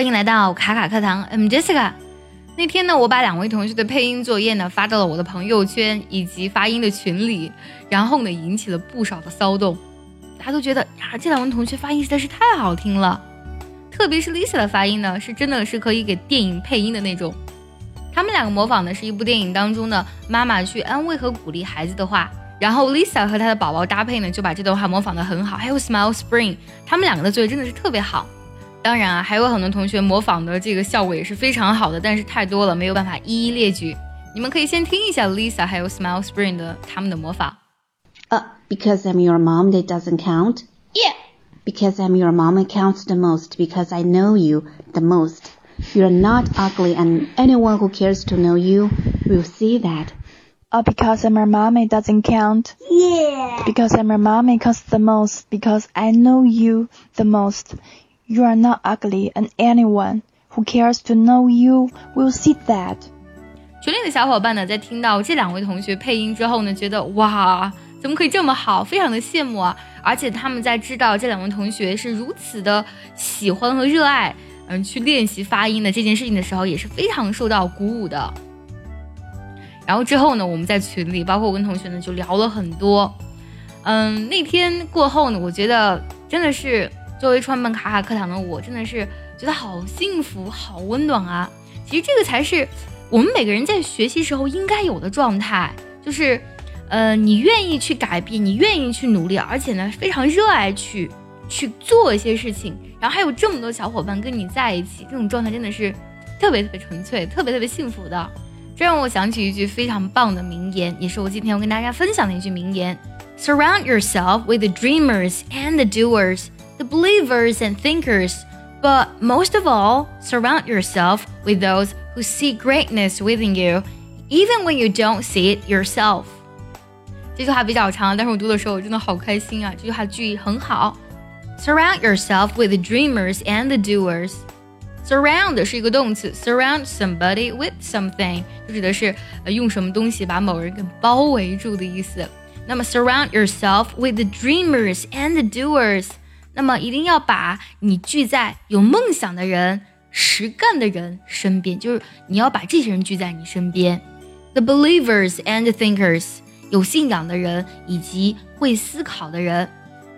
欢迎来到卡卡课堂，I'm Jessica。那天呢，我把两位同学的配音作业呢发到了我的朋友圈以及发音的群里，然后呢引起了不少的骚动。大家都觉得呀，这两位同学发音实在是太好听了，特别是 Lisa 的发音呢，是真的是可以给电影配音的那种。他们两个模仿的是一部电影当中的妈妈去安慰和鼓励孩子的话，然后 Lisa 和她的宝宝搭配呢，就把这段话模仿的很好。还有 Smile Spring，他们两个的作业真的是特别好。当然啊，还有很多同学模仿的这个效果也是非常好的，但是太多了，没有办法一一列举。你们可以先听一下 Lisa 还有 Smile Spring 的他们的模仿。Uh, because I'm your mom, that doesn't count. Yeah. Because I'm your mom, it counts the most. Because I know you the most. You're not ugly, and anyone who cares to know you will see that. Uh, because I'm your mom, it doesn't count. Yeah. Because I'm your mom, it counts the most. Because I know you the most. You are not ugly, and anyone who cares to know you will see that. 群里的小伙伴呢，在听到这两位同学配音之后呢，觉得哇，怎么可以这么好，非常的羡慕啊！而且他们在知道这两位同学是如此的喜欢和热爱，嗯，去练习发音的这件事情的时候，也是非常受到鼓舞的。然后之后呢，我们在群里，包括我跟同学呢，就聊了很多。嗯，那天过后呢，我觉得真的是作为创办卡卡课堂的我，真的是觉得好幸福、好温暖啊！其实这个才是我们每个人在学习时候应该有的状态，就是，呃，你愿意去改变，你愿意去努力，而且呢，非常热爱去去做一些事情，然后还有这么多小伙伴跟你在一起，这种状态真的是特别特别纯粹、特别特别幸福的。这让我想起一句非常棒的名言，也是我今天要跟大家分享的一句名言：Surround yourself with the dreamers and the doers, the believers and thinkers, but most of all, surround yourself with those who see greatness within you, even when you don't see it yourself。这句话比较长，但是我读的时候我真的好开心啊！这句话句意很好。Surround yourself with the dreamers and the doers. Surround 是一个动词，surround somebody with something 就指的是呃用什么东西把某人给包围住的意思。那么 surround yourself with the dreamers and the doers， 那么一定要把你聚在有梦想的人、实干的人身边，就是你要把这些人聚在你身边。The believers and the thinkers，有信仰的人以及会思考的人。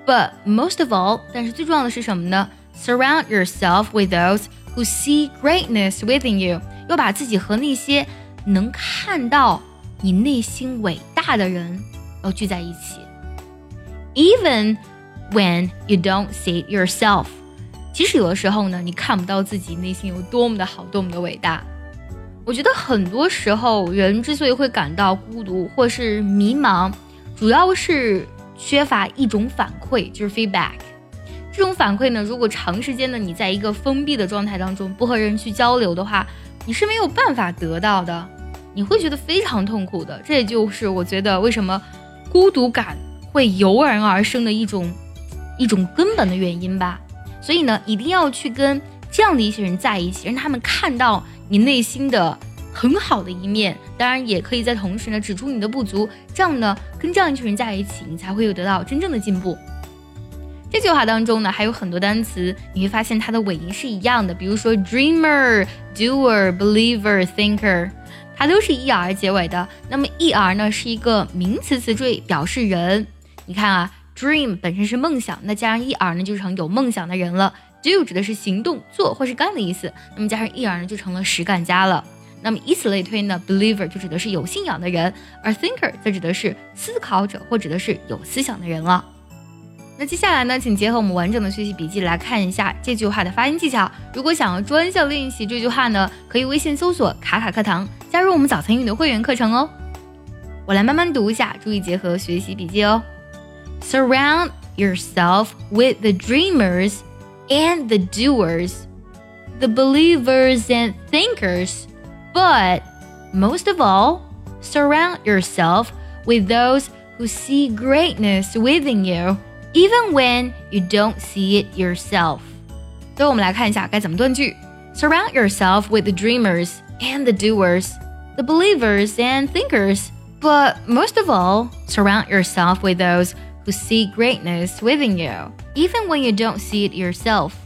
But most of all，但是最重要的是什么呢？Surround yourself with those who see greatness within you，要把自己和那些能看到你内心伟大的人要聚在一起。Even when you don't see yourself，其实有的时候呢，你看不到自己内心有多么的好，多么的伟大。我觉得很多时候，人之所以会感到孤独或是迷茫，主要是缺乏一种反馈，就是 feedback。这种反馈呢，如果长时间的你在一个封闭的状态当中，不和人去交流的话，你是没有办法得到的，你会觉得非常痛苦的。这也就是我觉得为什么孤独感会油然而生的一种一种根本的原因吧。所以呢，一定要去跟这样的一些人在一起，让他们看到你内心的很好的一面。当然，也可以在同时呢指出你的不足。这样呢，跟这样一群人在一起，你才会有得到真正的进步。这句话当中呢，还有很多单词，你会发现它的尾音是一样的。比如说，dreamer、doer、believer、thinker，它都是 er 结尾的。那么 er 呢是一个名词词缀，表示人。你看啊，dream 本身是梦想，那加上 er 呢就成有梦想的人了。do 指的是行动、做或是干的意思，那么加上 er 呢就成了实干家了。那么以此类推呢，believer 就指的是有信仰的人，而 thinker 则指的是思考者或指的是有思想的人了。那接下来呢，请结合我们完整的学习笔记来看一下这句话的发音技巧。如果想要专项练习这句话呢，可以微信搜索“卡卡课堂”，加入我们早餐英语的会员课程哦。我来慢慢读一下，注意结合学习笔记哦。Surround yourself with the dreamers and the doers, the believers and thinkers, but most of all, surround yourself with those who see greatness within you even when you don't see it yourself。最后我们来看一下该怎么断句。Surround yourself with the dreamers and the doers, the believers and thinkers, but most of all, surround yourself with those who see greatness within you, even when you don't see it yourself.